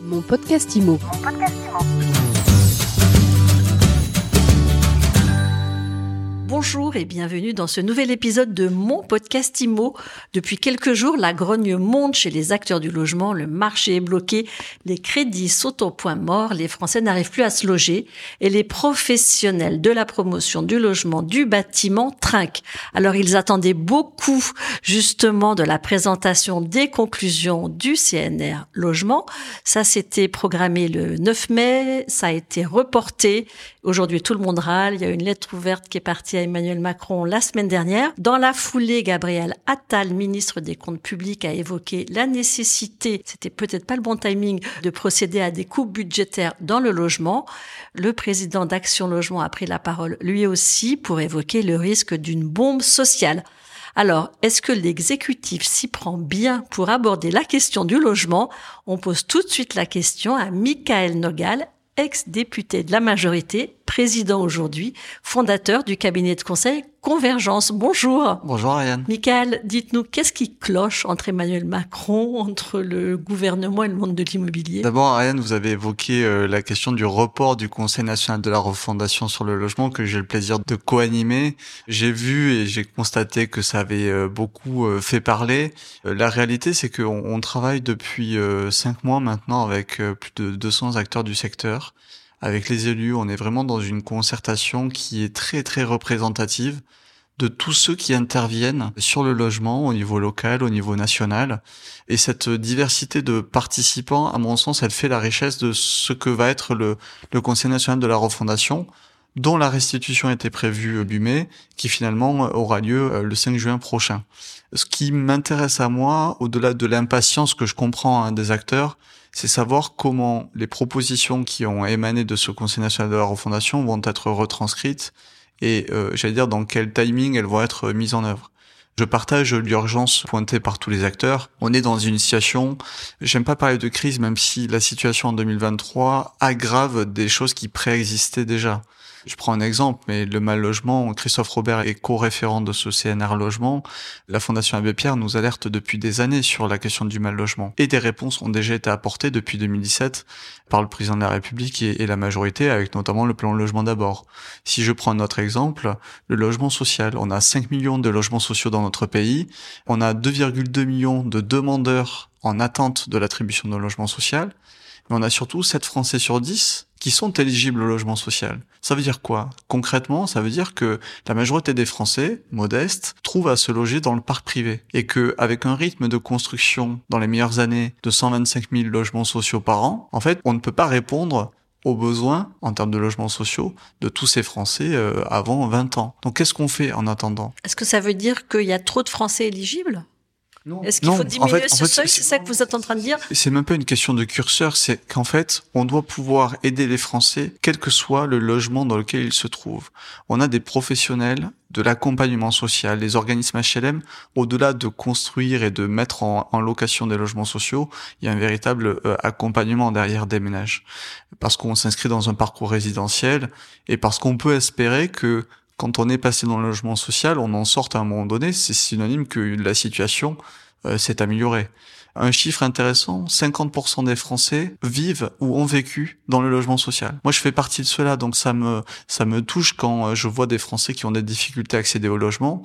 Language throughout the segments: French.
Mon podcast IMO. Bonjour et bienvenue dans ce nouvel épisode de mon podcast IMO. Depuis quelques jours, la grogne monte chez les acteurs du logement, le marché est bloqué, les crédits sautent au point mort, les Français n'arrivent plus à se loger et les professionnels de la promotion du logement, du bâtiment trinquent. Alors ils attendaient beaucoup justement de la présentation des conclusions du CNR logement. Ça s'était programmé le 9 mai, ça a été reporté. Aujourd'hui tout le monde râle, il y a une lettre ouverte qui est partie à Emmanuel Macron la semaine dernière. Dans la foulée, Gabriel Attal, ministre des Comptes publics, a évoqué la nécessité, c'était peut-être pas le bon timing, de procéder à des coupes budgétaires dans le logement. Le président d'Action Logement a pris la parole lui aussi pour évoquer le risque d'une bombe sociale. Alors, est-ce que l'exécutif s'y prend bien pour aborder la question du logement? On pose tout de suite la question à Michael Nogal, ex-député de la majorité, président aujourd'hui, fondateur du cabinet de conseil Convergence. Bonjour. Bonjour Ariane. Michael, dites-nous, qu'est-ce qui cloche entre Emmanuel Macron, entre le gouvernement et le monde de l'immobilier? D'abord, Ariane, vous avez évoqué euh, la question du report du Conseil national de la refondation sur le logement que j'ai le plaisir de co-animer. J'ai vu et j'ai constaté que ça avait euh, beaucoup euh, fait parler. la réalité, c'est qu'on on travaille depuis cinq mois maintenant avec plus de 200 acteurs du secteur avec les élus. On est vraiment dans une concertation qui est très très représentative de tous ceux qui interviennent sur le logement au niveau local, au niveau national. Et cette diversité de participants, à mon sens, elle fait la richesse de ce que va être le, Conseil national de la refondation, dont la restitution était prévue du mai, qui finalement aura lieu euh, le 5 juin prochain. Ce qui m'intéresse à moi, au-delà de l'impatience que je comprends hein, des acteurs, c'est savoir comment les propositions qui ont émané de ce Conseil national de la refondation vont être retranscrites et, euh, j'allais dire, dans quel timing elles vont être mises en œuvre. Je partage l'urgence pointée par tous les acteurs. On est dans une situation, j'aime pas parler de crise, même si la situation en 2023 aggrave des choses qui préexistaient déjà. Je prends un exemple, mais le mal logement, Christophe Robert est co-référent de ce CNR logement. La Fondation Abbé Pierre nous alerte depuis des années sur la question du mal logement. Et des réponses ont déjà été apportées depuis 2017 par le président de la République et, la majorité, avec notamment le plan logement d'abord. Si je prends notre exemple, le logement social. On a 5 millions de logements sociaux dans notre pays. On a 2,2 millions de demandeurs en attente de l'attribution d'un logement social. Mais on a surtout 7 Français sur 10 qui sont éligibles au logement social. Ça veut dire quoi? Concrètement, ça veut dire que la majorité des Français modestes trouvent à se loger dans le parc privé et que avec un rythme de construction dans les meilleures années de 125 000 logements sociaux par an, en fait, on ne peut pas répondre aux besoins en termes de logements sociaux de tous ces Français euh, avant 20 ans. Donc qu'est-ce qu'on fait en attendant? Est-ce que ça veut dire qu'il y a trop de Français éligibles? Est-ce qu'il faut diminuer ce seuil C'est ça que vous êtes en train de dire C'est même pas une question de curseur, c'est qu'en fait, on doit pouvoir aider les Français, quel que soit le logement dans lequel ils se trouvent. On a des professionnels de l'accompagnement social, les organismes HLM, au-delà de construire et de mettre en, location des logements sociaux, il y a un véritable euh, accompagnement derrière des ménages. Parce qu'on s'inscrit dans un parcours résidentiel et parce qu'on peut espérer que quand on est passé dans le logement social, on en sort à un moment donné, c'est synonyme que la situation euh, s'est améliorée. Un chiffre intéressant, 50% des Français vivent ou ont vécu dans le logement social. Moi, je fais partie de cela, donc ça me ça me touche quand euh, je vois des Français qui ont des difficultés à accéder au logement,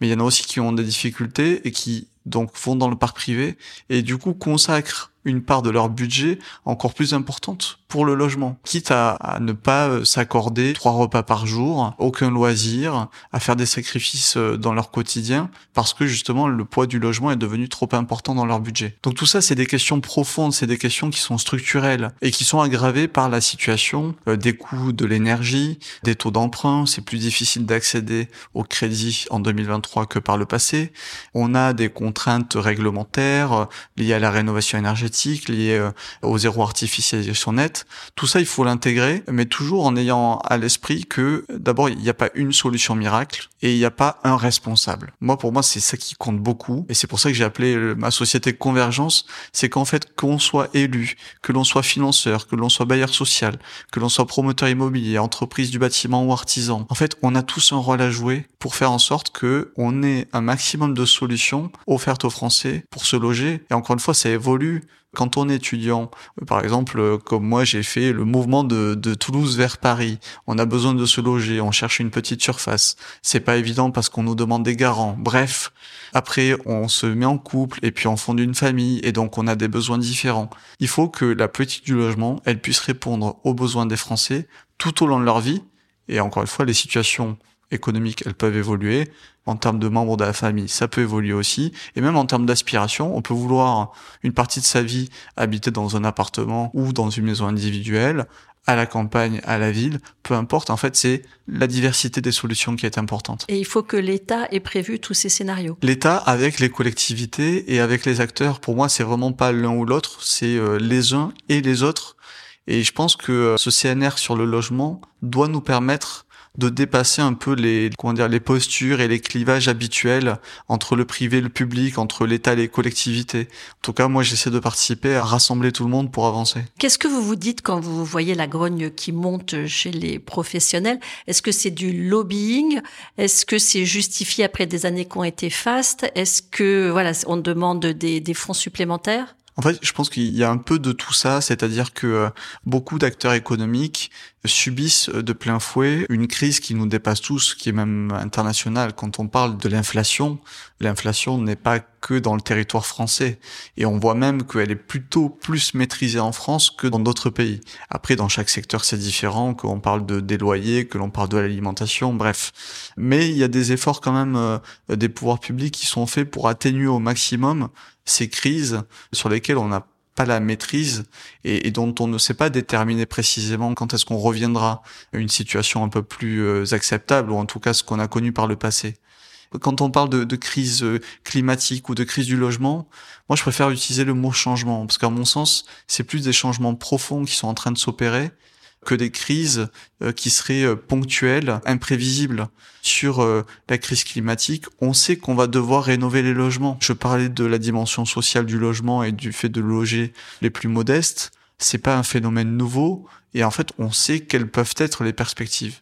mais il y en a aussi qui ont des difficultés et qui donc vont dans le parc privé et du coup consacrent une part de leur budget encore plus importante pour le logement, quitte à, ne pas euh, s'accorder trois repas par jour, aucun loisir, à faire des sacrifices euh, dans leur quotidien, parce que justement le poids du logement est devenu trop important dans leur budget. Donc tout ça, c'est des questions profondes, c'est des questions qui sont structurelles et qui sont aggravées par la situation euh, des coûts de l'énergie, des taux d'emprunt, c'est plus difficile d'accéder au crédit en 2023 que par le passé. On a des contraintes réglementaires liées à la rénovation énergétique liées au zéro artificialisation nette. Tout ça, il faut l'intégrer, mais toujours en ayant à l'esprit que d'abord, il n'y a pas une solution miracle et il n'y a pas un responsable. Moi, pour moi, c'est ça qui compte beaucoup et c'est pour ça que j'ai appelé ma société Convergence. C'est qu'en fait, qu'on soit élu, que l'on soit financeur, que l'on soit bailleur social, que l'on soit promoteur immobilier, entreprise du bâtiment ou artisan, en fait, on a tous un rôle à jouer pour faire en sorte que on ait un maximum de solutions offertes aux Français pour se loger. Et encore une fois, ça évolue Quand on est étudiant, par exemple, comme moi, j'ai fait le mouvement de, Toulouse vers Paris. On a besoin de se loger, on cherche une petite surface. C'est pas évident parce qu'on nous demande des garants. Bref, après, on se met en couple et puis on fonde une famille et donc on a des besoins différents. Il faut que la politique du logement, elle puisse répondre aux besoins des Français tout au long de leur vie. Et encore une fois, les situations économiques, elles peuvent évoluer. En termes de membres de la famille, ça peut évoluer aussi. Et même en termes d'aspiration, on peut vouloir une partie de sa vie habiter dans un appartement ou dans une maison individuelle, à la campagne, à la ville, peu importe. En fait, c'est la diversité des solutions qui est importante. Et il faut que l'État ait prévu tous ces scénarios. L'État avec les collectivités et avec les acteurs, pour moi, c'est vraiment pas l'un ou l'autre, c'est euh, les uns et les autres. Et je pense que euh, ce CNR sur le logement doit nous permettre de dépasser un peu les comment dire les postures et les clivages habituels entre le privé et le public, entre l'État et les collectivités. En tout cas, moi, j'essaie de participer à rassembler tout le monde pour avancer. Qu'est-ce que vous vous dites quand vous voyez la grogne qui monte chez les professionnels? Est-ce que c'est du lobbying? Est-ce que c'est justifié après des années qui ont été fastes? Est-ce que voilà, on demande des, des fonds supplémentaires? En fait, je pense qu'il y a un peu de tout ça, c'est-à-dire que euh, beaucoup d'acteurs économiques subissent de plein fouet une crise qui nous dépasse tous, qui est même internationale. Quand on parle de l'inflation, l'inflation n'est pas que dans le territoire français. Et on voit même qu'elle est plutôt plus maîtrisée en France que dans d'autres pays. Après, dans chaque secteur, c'est différent, qu'on parle de, des loyers, que l'on parle de l'alimentation, bref. Mais il y a des efforts quand même euh, des pouvoirs publics qui sont faits pour atténuer au maximum ces crises sur lesquelles on n'a pas la maîtrise et, dont on ne sait pas déterminer précisément quand est-ce qu'on reviendra à une situation un peu plus euh, acceptable ou en tout cas ce qu'on a connu par le passé. Quand on parle de, crise euh, climatique ou de crise du logement, moi je préfère utiliser le mot changement parce qu'à mon sens c'est plus des changements profonds qui sont en train de s'opérer que des crises euh, qui seraient euh, ponctuelles, imprévisibles. Sur la crise climatique, on sait qu'on va devoir rénover les logements. Je parlais de la dimension sociale du logement et du fait de loger les plus modestes. C'est pas un phénomène nouveau et en fait, on sait quelles peuvent être les perspectives.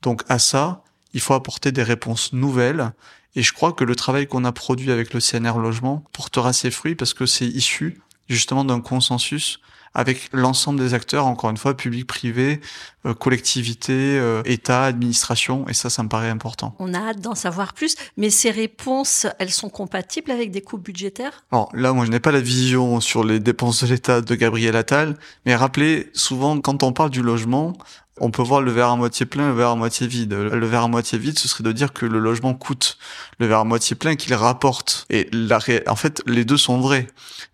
Donc à ça, il faut apporter des réponses nouvelles. Et je crois que le travail qu'on a produit avec le CNR Logement portera ses fruits parce que c'est issu justement d'un consensus avec l'ensemble des acteurs, encore une fois, public, privé, euh, collectivité, euh, État, administration, et ça, ça me paraît important. On a hâte d'en savoir plus, mais ces réponses, elles sont compatibles avec des coûts budgétaires? Alors là, moi, je n'ai pas la vision sur les dépenses de l'État de Gabriel Attal, mais rappelez, souvent, quand on parle du logement, on peut voir le verre à moitié plein, le verre à moitié vide. Le verre à moitié vide, ce serait de dire que le logement coûte. Le verre à moitié plein qu'il rapporte. Et la en fait, les deux sont vrais.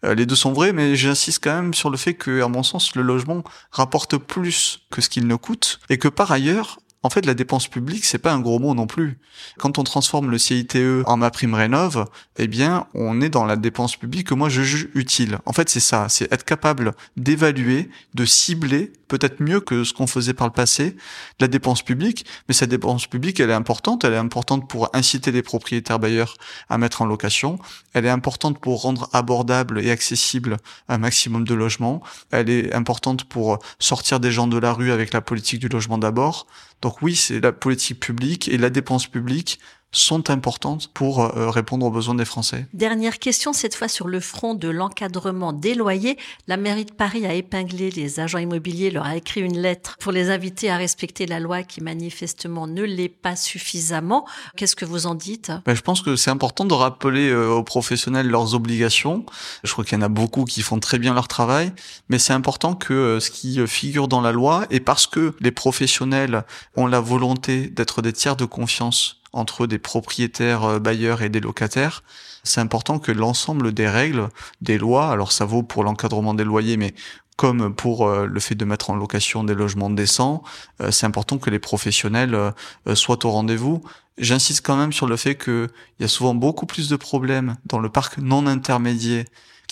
Euh, les deux sont vrais, mais j'insiste quand même sur le fait que, à mon sens, le logement rapporte plus que ce qu'il ne coûte, et que par ailleurs, en fait, la dépense publique, c'est pas un gros mot non plus. Quand on transforme le CITE en ma prime rénov, eh bien, on est dans la dépense publique que moi je juge utile. En fait, c'est ça, c'est être capable d'évaluer, de cibler, peut-être mieux que ce qu'on faisait par le passé, la dépense publique. Mais cette dépense publique, elle est importante. Elle est importante pour inciter les propriétaires bailleurs à mettre en location. Elle est importante pour rendre abordable et accessible un maximum de logements. Elle est importante pour sortir des gens de la rue avec la politique du logement d'abord. Donc oui, c'est la politique publique et la dépense publique sont importantes pour euh, répondre aux besoins des Français. Dernière question, cette fois sur le front de l'encadrement des loyers. La mairie de Paris a épinglé les agents immobiliers, leur a écrit une lettre pour les inviter à respecter la loi qui manifestement ne l'est pas suffisamment. Qu'est-ce que vous en dites? Ben, Je pense que c'est important de rappeler euh, aux professionnels leurs obligations. Je crois qu'il y en a beaucoup qui font très bien leur travail, mais c'est important que euh, ce qui figure dans la loi, et parce que les professionnels ont la volonté d'être des tiers de confiance entre des propriétaires euh, bailleurs et des locataires, c'est important que l'ensemble des règles, des lois, alors ça vaut pour l'encadrement des loyers, mais comme pour euh, le fait de mettre en location des logements décents, euh, c'est important que les professionnels soient au rendez-vous. J'insiste quand même sur le fait qu'il y a souvent beaucoup plus de problèmes dans le parc non intermédiaire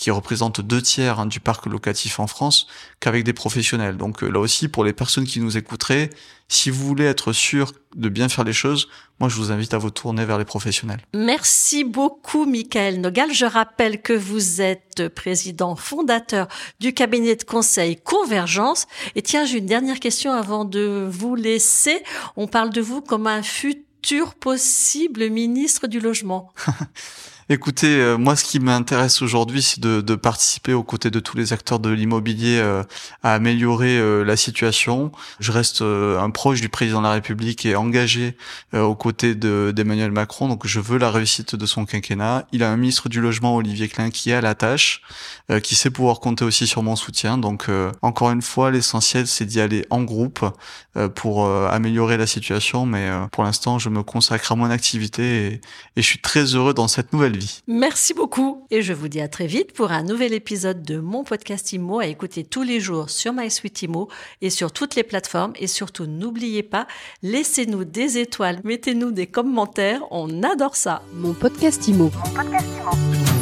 qui représente deux tiers hein, du parc locatif en France, qu'avec des professionnels. Donc euh, là aussi, pour les personnes qui nous écouteraient, si vous voulez être sûr de bien faire les choses, moi je vous invite à vous tourner vers les professionnels. Merci beaucoup Michael Nogal. Je rappelle que vous êtes président fondateur du cabinet de conseil Convergence. Et tiens, j'ai une dernière question avant de vous laisser. On parle de vous comme un futur possible ministre du logement. Écoutez, euh, moi, ce qui m'intéresse aujourd'hui, c'est de, de, participer aux côtés de tous les acteurs de l'immobilier euh, à améliorer euh, la situation. Je reste un proche du président de la République et engagé aux côtés d'Emmanuel Macron. Donc, je veux la réussite de son quinquennat. Il a un ministre du logement, Olivier Klein, qui est à la tâche, qui sait pouvoir compter aussi sur mon soutien. Donc, encore une fois, l'essentiel, c'est d'y aller en groupe pour améliorer la situation. Mais pour l'instant, je me consacre à mon activité et, et je suis très heureux dans cette nouvelle vie. Merci beaucoup et je vous dis à très vite pour un nouvel épisode de mon podcast IMO à écouter tous les jours sur MySuite IMO et sur toutes les plateformes et surtout n'oubliez pas, laissez-nous des étoiles, mettez-nous des commentaires, on adore ça. Mon podcast IMO. Mon podcast IMO.